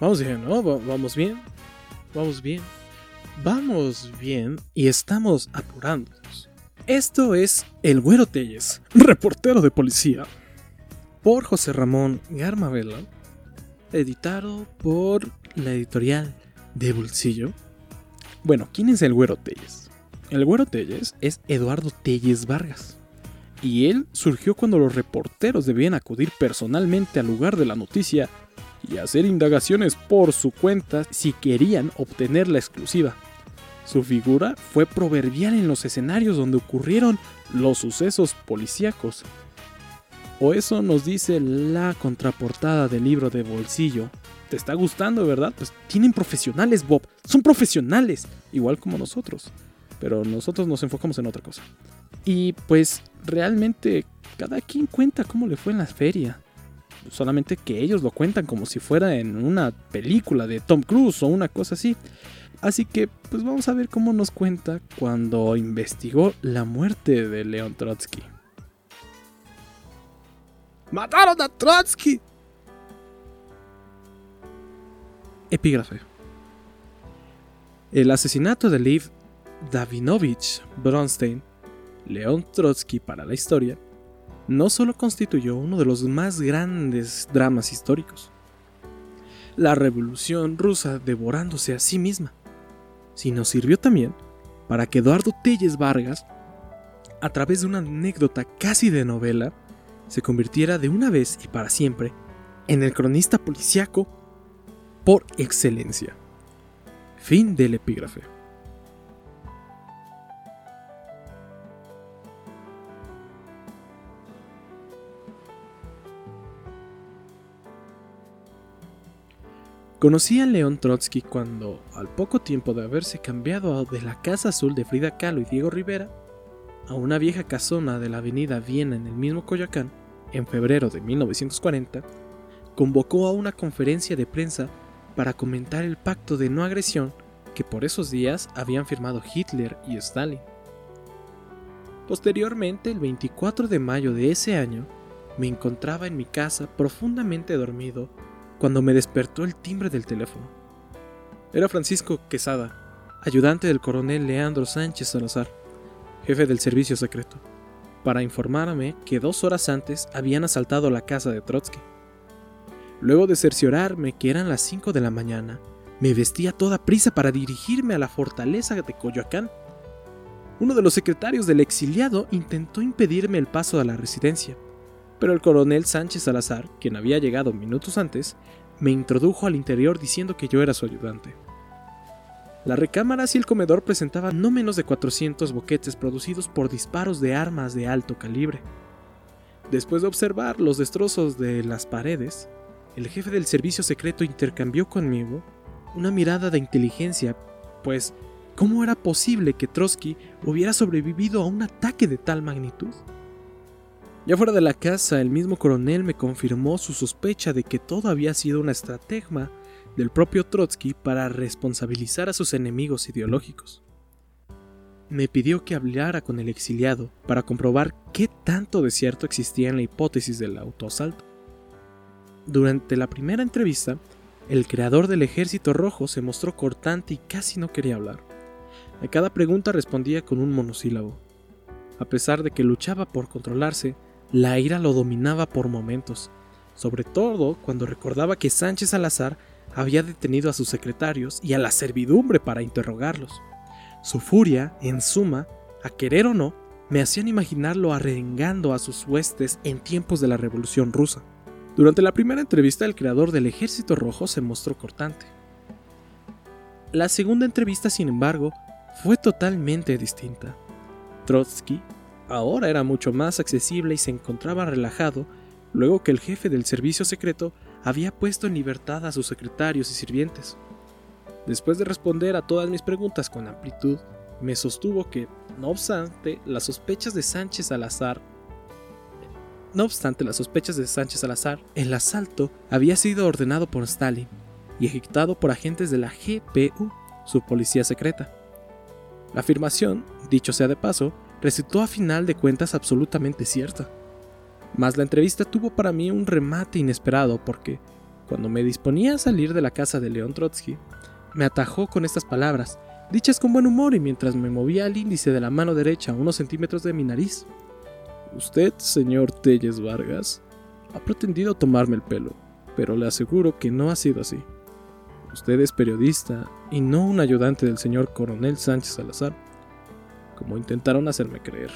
Vamos bien, ¿no? vamos bien. Vamos bien. Vamos bien y estamos apurándonos. Esto es El Güero Telles, reportero de policía. Por José Ramón Garmavela. Editado por la editorial de Bolsillo. Bueno, ¿quién es el Güero Telles? El Güero Telles es Eduardo Telles Vargas y él surgió cuando los reporteros debían acudir personalmente al lugar de la noticia y hacer indagaciones por su cuenta si querían obtener la exclusiva. Su figura fue proverbial en los escenarios donde ocurrieron los sucesos policíacos. O eso nos dice la contraportada del libro de bolsillo. ¿Te está gustando, verdad? Pues tienen profesionales, Bob. Son profesionales, igual como nosotros. Pero nosotros nos enfocamos en otra cosa. Y pues realmente cada quien cuenta cómo le fue en la feria. Solamente que ellos lo cuentan como si fuera en una película de Tom Cruise o una cosa así. Así que pues vamos a ver cómo nos cuenta cuando investigó la muerte de León Trotsky. ¡Mataron a Trotsky! Epígrafe. El asesinato de Liv Davinovich Bronstein León Trotsky para la historia, no solo constituyó uno de los más grandes dramas históricos, la revolución rusa devorándose a sí misma, sino sirvió también para que Eduardo Telles Vargas, a través de una anécdota casi de novela, se convirtiera de una vez y para siempre en el cronista policiaco por excelencia. Fin del epígrafe. Conocí a León Trotsky cuando, al poco tiempo de haberse cambiado de la Casa Azul de Frida Kahlo y Diego Rivera a una vieja casona de la avenida Viena en el mismo Coyoacán, en febrero de 1940, convocó a una conferencia de prensa para comentar el pacto de no agresión que por esos días habían firmado Hitler y Stalin. Posteriormente, el 24 de mayo de ese año, me encontraba en mi casa profundamente dormido cuando me despertó el timbre del teléfono. Era Francisco Quesada, ayudante del coronel Leandro Sánchez Salazar, jefe del servicio secreto, para informarme que dos horas antes habían asaltado la casa de Trotsky. Luego de cerciorarme que eran las 5 de la mañana, me vestí a toda prisa para dirigirme a la fortaleza de Coyoacán. Uno de los secretarios del exiliado intentó impedirme el paso a la residencia, pero el coronel Sánchez Salazar, quien había llegado minutos antes, me introdujo al interior diciendo que yo era su ayudante. La recámara y el comedor presentaban no menos de 400 boquetes producidos por disparos de armas de alto calibre. Después de observar los destrozos de las paredes, el jefe del servicio secreto intercambió conmigo una mirada de inteligencia, pues ¿cómo era posible que Trotsky hubiera sobrevivido a un ataque de tal magnitud? Ya fuera de la casa, el mismo coronel me confirmó su sospecha de que todo había sido una estratagema del propio Trotsky para responsabilizar a sus enemigos ideológicos. Me pidió que hablara con el exiliado para comprobar qué tanto de cierto existía en la hipótesis del autoasalto. Durante la primera entrevista, el creador del ejército rojo se mostró cortante y casi no quería hablar. A cada pregunta respondía con un monosílabo. A pesar de que luchaba por controlarse, la ira lo dominaba por momentos, sobre todo cuando recordaba que Sánchez Salazar había detenido a sus secretarios y a la servidumbre para interrogarlos. Su furia, en suma, a querer o no, me hacían imaginarlo arrengando a sus huestes en tiempos de la Revolución rusa. Durante la primera entrevista, el creador del Ejército Rojo se mostró cortante. La segunda entrevista, sin embargo, fue totalmente distinta. Trotsky ahora era mucho más accesible y se encontraba relajado luego que el jefe del servicio secreto había puesto en libertad a sus secretarios y sirvientes. Después de responder a todas mis preguntas con amplitud, me sostuvo que, no obstante, las sospechas de Sánchez Salazar no obstante las sospechas de Sánchez Salazar, el asalto había sido ordenado por Stalin y ejecutado por agentes de la GPU, su policía secreta. La afirmación, dicho sea de paso, resultó a final de cuentas absolutamente cierta. Mas la entrevista tuvo para mí un remate inesperado porque, Cuando me disponía a salir de la casa de León Trotsky, me atajó con estas palabras, dichas con buen humor y mientras me movía el índice de la mano derecha a unos centímetros de mi nariz. Usted, señor Telles Vargas, ha pretendido tomarme el pelo, pero le aseguro que no ha sido así. Usted es periodista y no un ayudante del señor coronel Sánchez Salazar, como intentaron hacerme creer.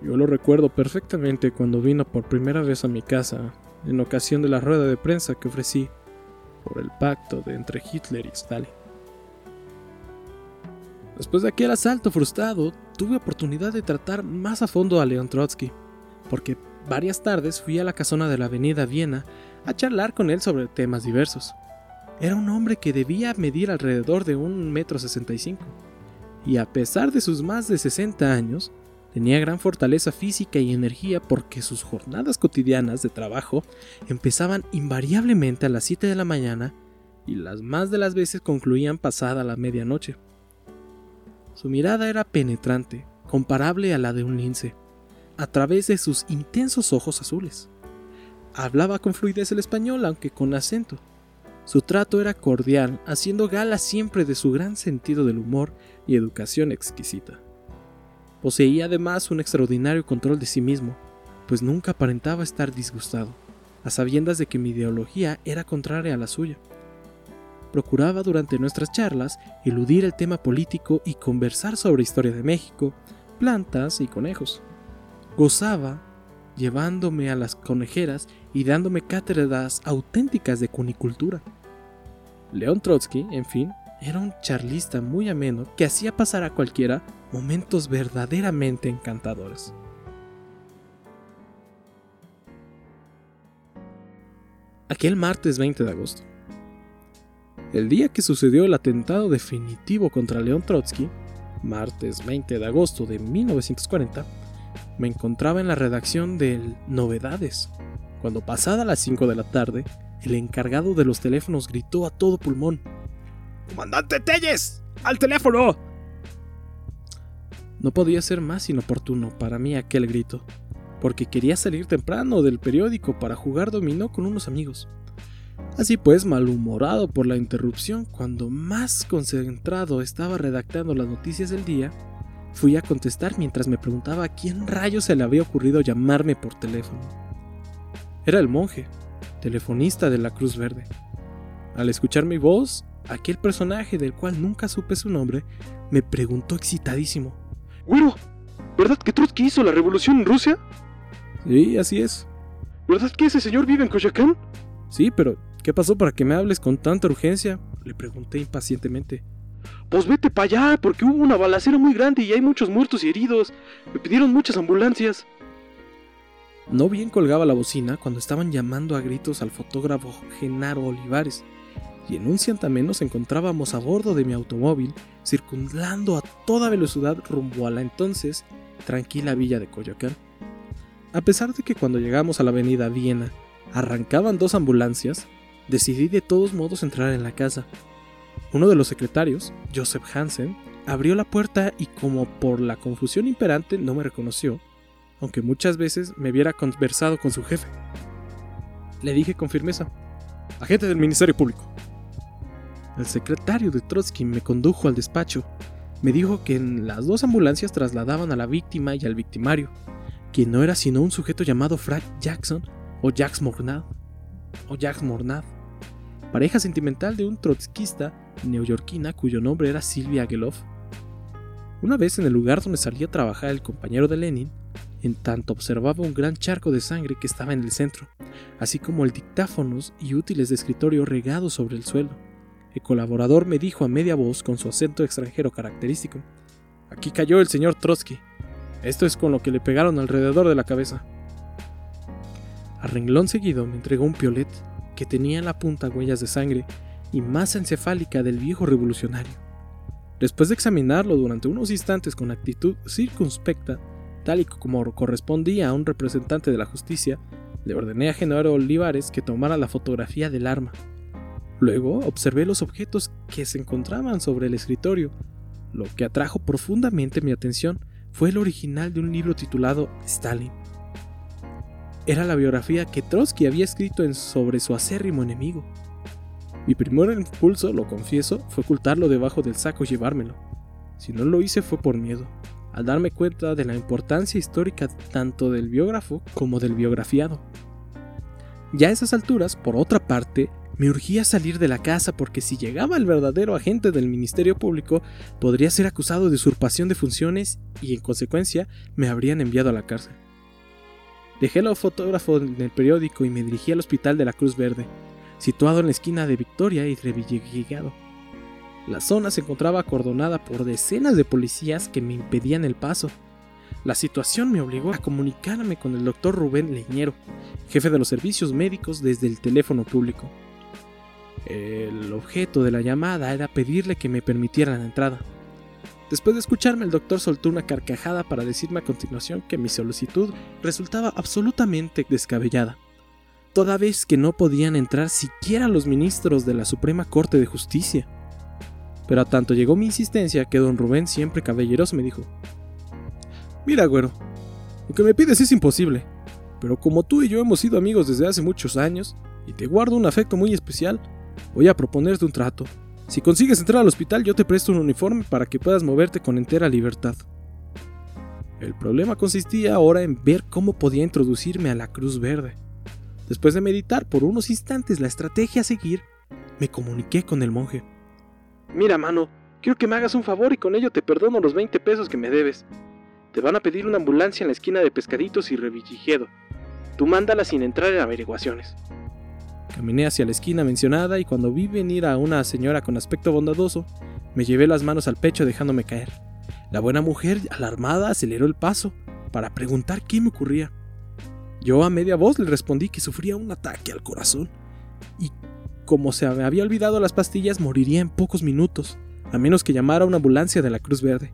Yo lo recuerdo perfectamente cuando vino por primera vez a mi casa en ocasión de la rueda de prensa que ofrecí por el pacto entre Hitler y Stalin. Después de aquel asalto frustrado, tuve oportunidad de tratar más a fondo a Leon Trotsky, porque varias tardes fui a la casona de la avenida Viena a charlar con él sobre temas diversos. Era un hombre que debía medir alrededor de un metro sesenta y cinco, y a pesar de sus más de 60 años, tenía gran fortaleza física y energía porque sus jornadas cotidianas de trabajo empezaban invariablemente a las 7 de la mañana y las más de las veces concluían pasada la medianoche. Su mirada era penetrante, comparable a la de un lince, a través de sus intensos ojos azules. Hablaba con fluidez el español, aunque con acento. Su trato era cordial, haciendo gala siempre de su gran sentido del humor y educación exquisita. Poseía además un extraordinario control de sí mismo, pues nunca aparentaba estar disgustado, a sabiendas de que mi ideología era contraria a la suya procuraba durante nuestras charlas eludir el tema político y conversar sobre historia de México, plantas y conejos. Gozaba llevándome a las conejeras y dándome cátedras auténticas de cunicultura. León Trotsky, en fin, era un charlista muy ameno que hacía pasar a cualquiera momentos verdaderamente encantadores. Aquel martes 20 de agosto, el día que sucedió el atentado definitivo contra León Trotsky, martes 20 de agosto de 1940, me encontraba en la redacción del Novedades, cuando pasada las 5 de la tarde, el encargado de los teléfonos gritó a todo pulmón. ¡Comandante Telles! ¡Al teléfono! No podía ser más inoportuno para mí aquel grito, porque quería salir temprano del periódico para jugar dominó con unos amigos. Así pues, malhumorado por la interrupción, cuando más concentrado estaba redactando las noticias del día, fui a contestar mientras me preguntaba a quién rayos se le había ocurrido llamarme por teléfono. Era el monje, telefonista de la Cruz Verde. Al escuchar mi voz, aquel personaje del cual nunca supe su nombre, me preguntó excitadísimo. Güero, ¿verdad que Trotsky hizo la revolución en Rusia? Sí, así es. ¿Verdad que ese señor vive en Coyoacán? Sí, pero ¿qué pasó para que me hables con tanta urgencia? Le pregunté impacientemente. Pues vete para allá, porque hubo una balacera muy grande y hay muchos muertos y heridos. Me pidieron muchas ambulancias. No bien colgaba la bocina cuando estaban llamando a gritos al fotógrafo Genaro Olivares, y en un cientameno nos encontrábamos a bordo de mi automóvil, circundando a toda velocidad rumbo a la entonces tranquila villa de Coyoacán. A pesar de que cuando llegamos a la avenida Viena arrancaban dos ambulancias, decidí de todos modos entrar en la casa. Uno de los secretarios, Joseph Hansen, abrió la puerta y como por la confusión imperante no me reconoció, aunque muchas veces me hubiera conversado con su jefe. Le dije con firmeza, agente del Ministerio Público. El secretario de Trotsky me condujo al despacho. Me dijo que en las dos ambulancias trasladaban a la víctima y al victimario, quien no era sino un sujeto llamado Frank Jackson, o Jacques Mornad, o Jacques Mornad, pareja sentimental de un trotskista neoyorquina cuyo nombre era Silvia Geloff. Una vez en el lugar donde salía a trabajar el compañero de Lenin, en tanto observaba un gran charco de sangre que estaba en el centro, así como el dictáfonos y útiles de escritorio regados sobre el suelo. El colaborador me dijo a media voz con su acento extranjero característico, Aquí cayó el señor Trotsky. Esto es con lo que le pegaron alrededor de la cabeza. A renglón seguido me entregó un piolet que tenía en la punta huellas de sangre y masa encefálica del viejo revolucionario. Después de examinarlo durante unos instantes con actitud circunspecta, y como correspondía a un representante de la justicia, le ordené a Genaro Olivares que tomara la fotografía del arma. Luego observé los objetos que se encontraban sobre el escritorio. Lo que atrajo profundamente mi atención fue el original de un libro titulado Stalin era la biografía que Trotsky había escrito en sobre su acérrimo enemigo. Mi primer impulso, lo confieso, fue ocultarlo debajo del saco y llevármelo. Si no lo hice fue por miedo, al darme cuenta de la importancia histórica tanto del biógrafo como del biografiado. Ya a esas alturas, por otra parte, me urgía salir de la casa porque si llegaba el verdadero agente del Ministerio Público, podría ser acusado de usurpación de funciones y en consecuencia me habrían enviado a la cárcel. Dejé el fotógrafo en el periódico y me dirigí al hospital de la Cruz Verde, situado en la esquina de Victoria y Revilleguigado. La zona se encontraba acordonada por decenas de policías que me impedían el paso. La situación me obligó a comunicarme con el doctor Rubén Leñero, jefe de los servicios médicos desde el teléfono público. El objeto de la llamada era pedirle que me permitieran la entrada. Después de escucharme, el doctor soltó una carcajada para decirme a continuación que mi solicitud resultaba absolutamente descabellada, toda vez que no podían entrar siquiera los ministros de la Suprema Corte de Justicia. Pero a tanto llegó mi insistencia que don Rubén, siempre caballeroso, me dijo: Mira, güero, lo que me pides es imposible, pero como tú y yo hemos sido amigos desde hace muchos años y te guardo un afecto muy especial, Voy a proponerte un trato. Si consigues entrar al hospital, yo te presto un uniforme para que puedas moverte con entera libertad. El problema consistía ahora en ver cómo podía introducirme a la Cruz Verde. Después de meditar por unos instantes la estrategia a seguir, me comuniqué con el monje. Mira, mano, quiero que me hagas un favor y con ello te perdono los 20 pesos que me debes. Te van a pedir una ambulancia en la esquina de Pescaditos y Revilligedo. Tú mándala sin entrar en averiguaciones. Caminé hacia la esquina mencionada y cuando vi venir a una señora con aspecto bondadoso, me llevé las manos al pecho dejándome caer. La buena mujer, alarmada, aceleró el paso para preguntar qué me ocurría. Yo a media voz le respondí que sufría un ataque al corazón y como se había olvidado las pastillas moriría en pocos minutos, a menos que llamara una ambulancia de la Cruz Verde.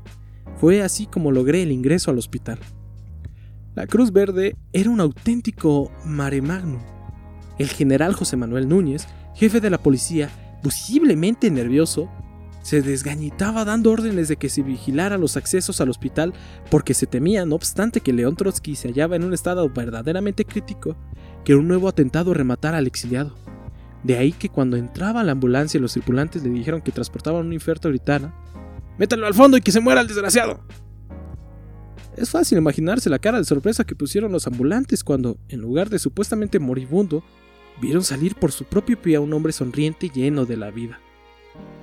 Fue así como logré el ingreso al hospital. La Cruz Verde era un auténtico mare magnum el general José Manuel Núñez, jefe de la policía, posiblemente nervioso, se desgañitaba dando órdenes de que se vigilara los accesos al hospital porque se temía, no obstante que León Trotsky se hallaba en un estado verdaderamente crítico, que un nuevo atentado rematara al exiliado. De ahí que cuando entraba la ambulancia y los tripulantes le dijeron que transportaban un infarto gritara, ¡Métalo al fondo y que se muera el desgraciado! Es fácil imaginarse la cara de sorpresa que pusieron los ambulantes cuando, en lugar de supuestamente moribundo, vieron salir por su propio pie a un hombre sonriente y lleno de la vida.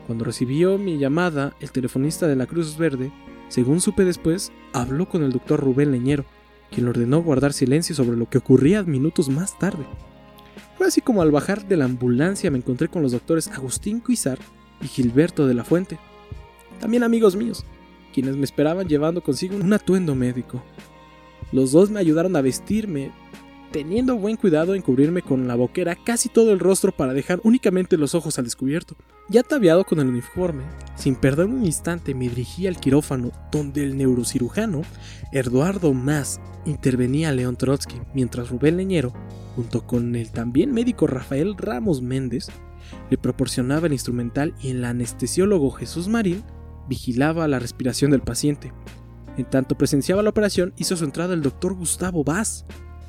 Cuando recibió mi llamada, el telefonista de la Cruz Verde, según supe después, habló con el doctor Rubén Leñero, quien ordenó guardar silencio sobre lo que ocurría minutos más tarde. Fue así como al bajar de la ambulancia me encontré con los doctores Agustín Cuizar y Gilberto de la Fuente, también amigos míos, quienes me esperaban llevando consigo un atuendo médico. Los dos me ayudaron a vestirme, teniendo buen cuidado en cubrirme con la boquera casi todo el rostro para dejar únicamente los ojos al descubierto. Ya ataviado con el uniforme, sin perder un instante me dirigí al quirófano donde el neurocirujano Eduardo Más intervenía a León Trotsky, mientras Rubén Leñero, junto con el también médico Rafael Ramos Méndez, le proporcionaba el instrumental y el anestesiólogo Jesús Marín vigilaba la respiración del paciente. En tanto presenciaba la operación, hizo su entrada el doctor Gustavo Vaz,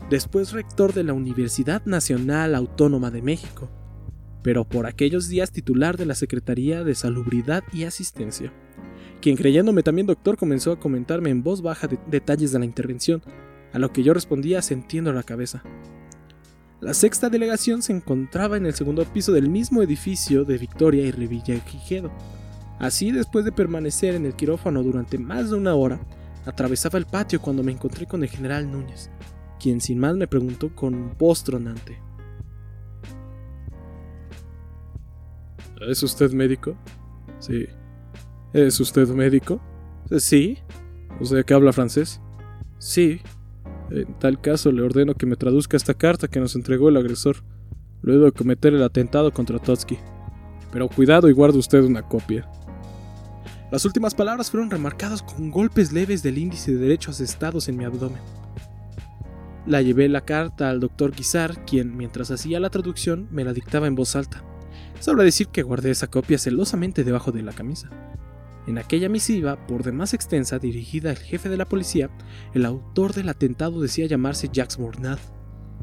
después rector de la Universidad Nacional Autónoma de México, pero por aquellos días titular de la Secretaría de Salubridad y Asistencia, quien creyéndome también doctor comenzó a comentarme en voz baja detalles de la intervención, a lo que yo respondía sintiendo la cabeza. La sexta delegación se encontraba en el segundo piso del mismo edificio de Victoria y Revillagigedo. Así, después de permanecer en el quirófano durante más de una hora, atravesaba el patio cuando me encontré con el general Núñez, quien sin más me preguntó con voz tronante. ¿Es usted médico? Sí. ¿Es usted médico? Sí. ¿O sea que habla francés? Sí. En tal caso le ordeno que me traduzca esta carta que nos entregó el agresor, luego de cometer el atentado contra Totsky. Pero cuidado y guarde usted una copia. Las últimas palabras fueron remarcadas con golpes leves del índice de derechos estados en mi abdomen. La llevé la carta al doctor Guizar, quien, mientras hacía la traducción, me la dictaba en voz alta. Sobra decir que guardé esa copia celosamente debajo de la camisa. En aquella misiva, por demás extensa, dirigida al jefe de la policía, el autor del atentado decía llamarse Jacques Mornad,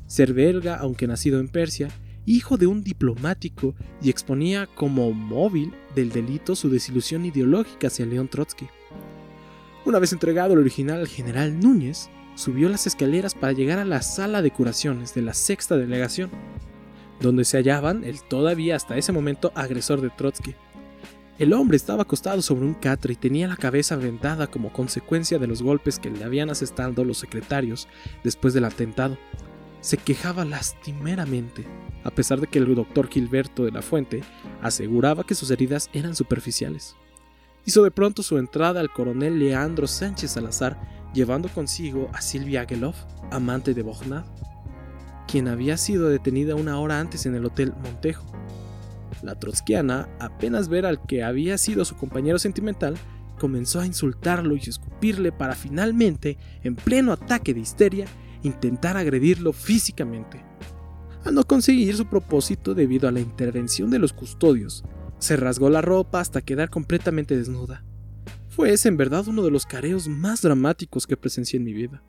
ser belga aunque nacido en Persia, hijo de un diplomático y exponía como móvil del delito su desilusión ideológica hacia León Trotsky. Una vez entregado el original al general Núñez, subió las escaleras para llegar a la sala de curaciones de la sexta delegación, donde se hallaban el todavía hasta ese momento agresor de Trotsky. El hombre estaba acostado sobre un catre y tenía la cabeza vendada como consecuencia de los golpes que le habían asestado los secretarios después del atentado. Se quejaba lastimeramente, a pesar de que el doctor Gilberto de la Fuente aseguraba que sus heridas eran superficiales. Hizo de pronto su entrada al coronel Leandro Sánchez Salazar, llevando consigo a Silvia Agueloff, amante de Bognat, quien había sido detenida una hora antes en el Hotel Montejo. La trotskiana, apenas ver al que había sido su compañero sentimental, comenzó a insultarlo y escupirle para finalmente, en pleno ataque de histeria, intentar agredirlo físicamente. Al no conseguir su propósito debido a la intervención de los custodios, se rasgó la ropa hasta quedar completamente desnuda. Fue ese en verdad uno de los careos más dramáticos que presencié en mi vida.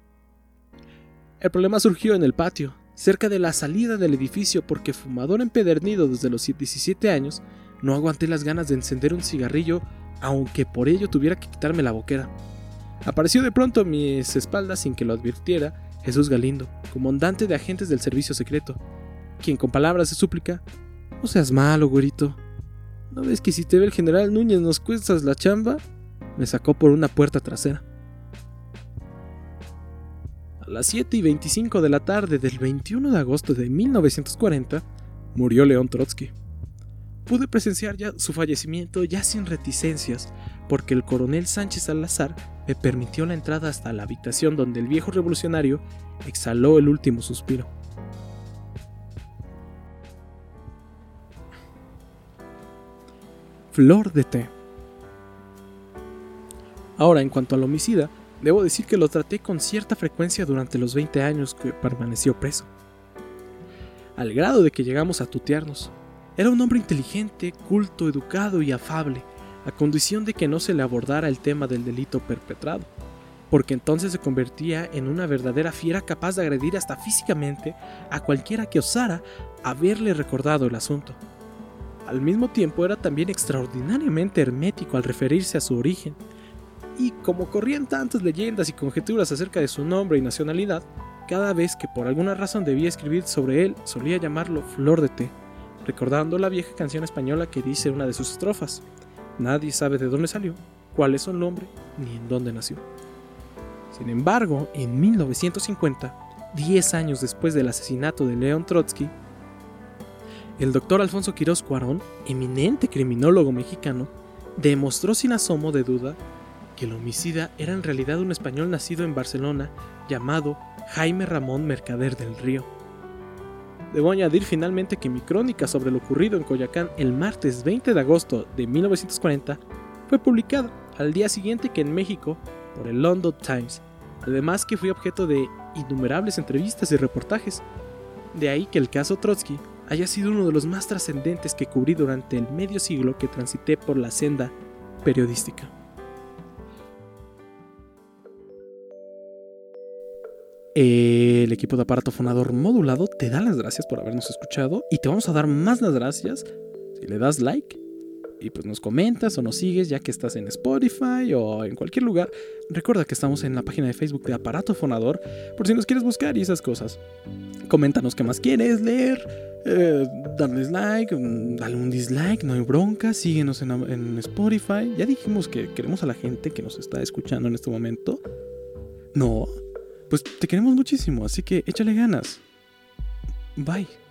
El problema surgió en el patio, cerca de la salida del edificio porque fumador empedernido desde los 17 años, no aguanté las ganas de encender un cigarrillo aunque por ello tuviera que quitarme la boquera. Apareció de pronto a mis espaldas sin que lo advirtiera Jesús Galindo, comandante de agentes del servicio secreto, quien con palabras de súplica, no seas malo, güerito. ¿No ves que si te ve el general Núñez nos cuestas la chamba? Me sacó por una puerta trasera. A las 7 y 25 de la tarde del 21 de agosto de 1940, murió León Trotsky. Pude presenciar ya su fallecimiento ya sin reticencias, porque el coronel Sánchez Salazar me permitió la entrada hasta la habitación donde el viejo revolucionario exhaló el último suspiro. Flor de té. Ahora, en cuanto al homicida, Debo decir que lo traté con cierta frecuencia durante los 20 años que permaneció preso. Al grado de que llegamos a tutearnos. Era un hombre inteligente, culto, educado y afable, a condición de que no se le abordara el tema del delito perpetrado, porque entonces se convertía en una verdadera fiera capaz de agredir hasta físicamente a cualquiera que osara haberle recordado el asunto. Al mismo tiempo era también extraordinariamente hermético al referirse a su origen, y como corrían tantas leyendas y conjeturas acerca de su nombre y nacionalidad, cada vez que por alguna razón debía escribir sobre él solía llamarlo Flor de Té, recordando la vieja canción española que dice una de sus estrofas, Nadie sabe de dónde salió, cuál es su nombre, ni en dónde nació. Sin embargo, en 1950, 10 años después del asesinato de León Trotsky, el doctor Alfonso Quirós Cuarón, eminente criminólogo mexicano, demostró sin asomo de duda que el homicida era en realidad un español nacido en Barcelona llamado Jaime Ramón Mercader del Río. Debo añadir finalmente que mi crónica sobre lo ocurrido en Coyacán el martes 20 de agosto de 1940 fue publicada al día siguiente que en México por el London Times, además que fui objeto de innumerables entrevistas y reportajes. De ahí que el caso Trotsky haya sido uno de los más trascendentes que cubrí durante el medio siglo que transité por la senda periodística. El equipo de aparato fonador modulado te da las gracias por habernos escuchado y te vamos a dar más las gracias si le das like y pues nos comentas o nos sigues ya que estás en Spotify o en cualquier lugar. Recuerda que estamos en la página de Facebook de Aparato Fonador por si nos quieres buscar y esas cosas. Coméntanos qué más quieres leer, eh, darles like, mm, dale un dislike, no hay bronca, síguenos en, en Spotify. Ya dijimos que queremos a la gente que nos está escuchando en este momento. No, pues te queremos muchísimo, así que échale ganas. Bye.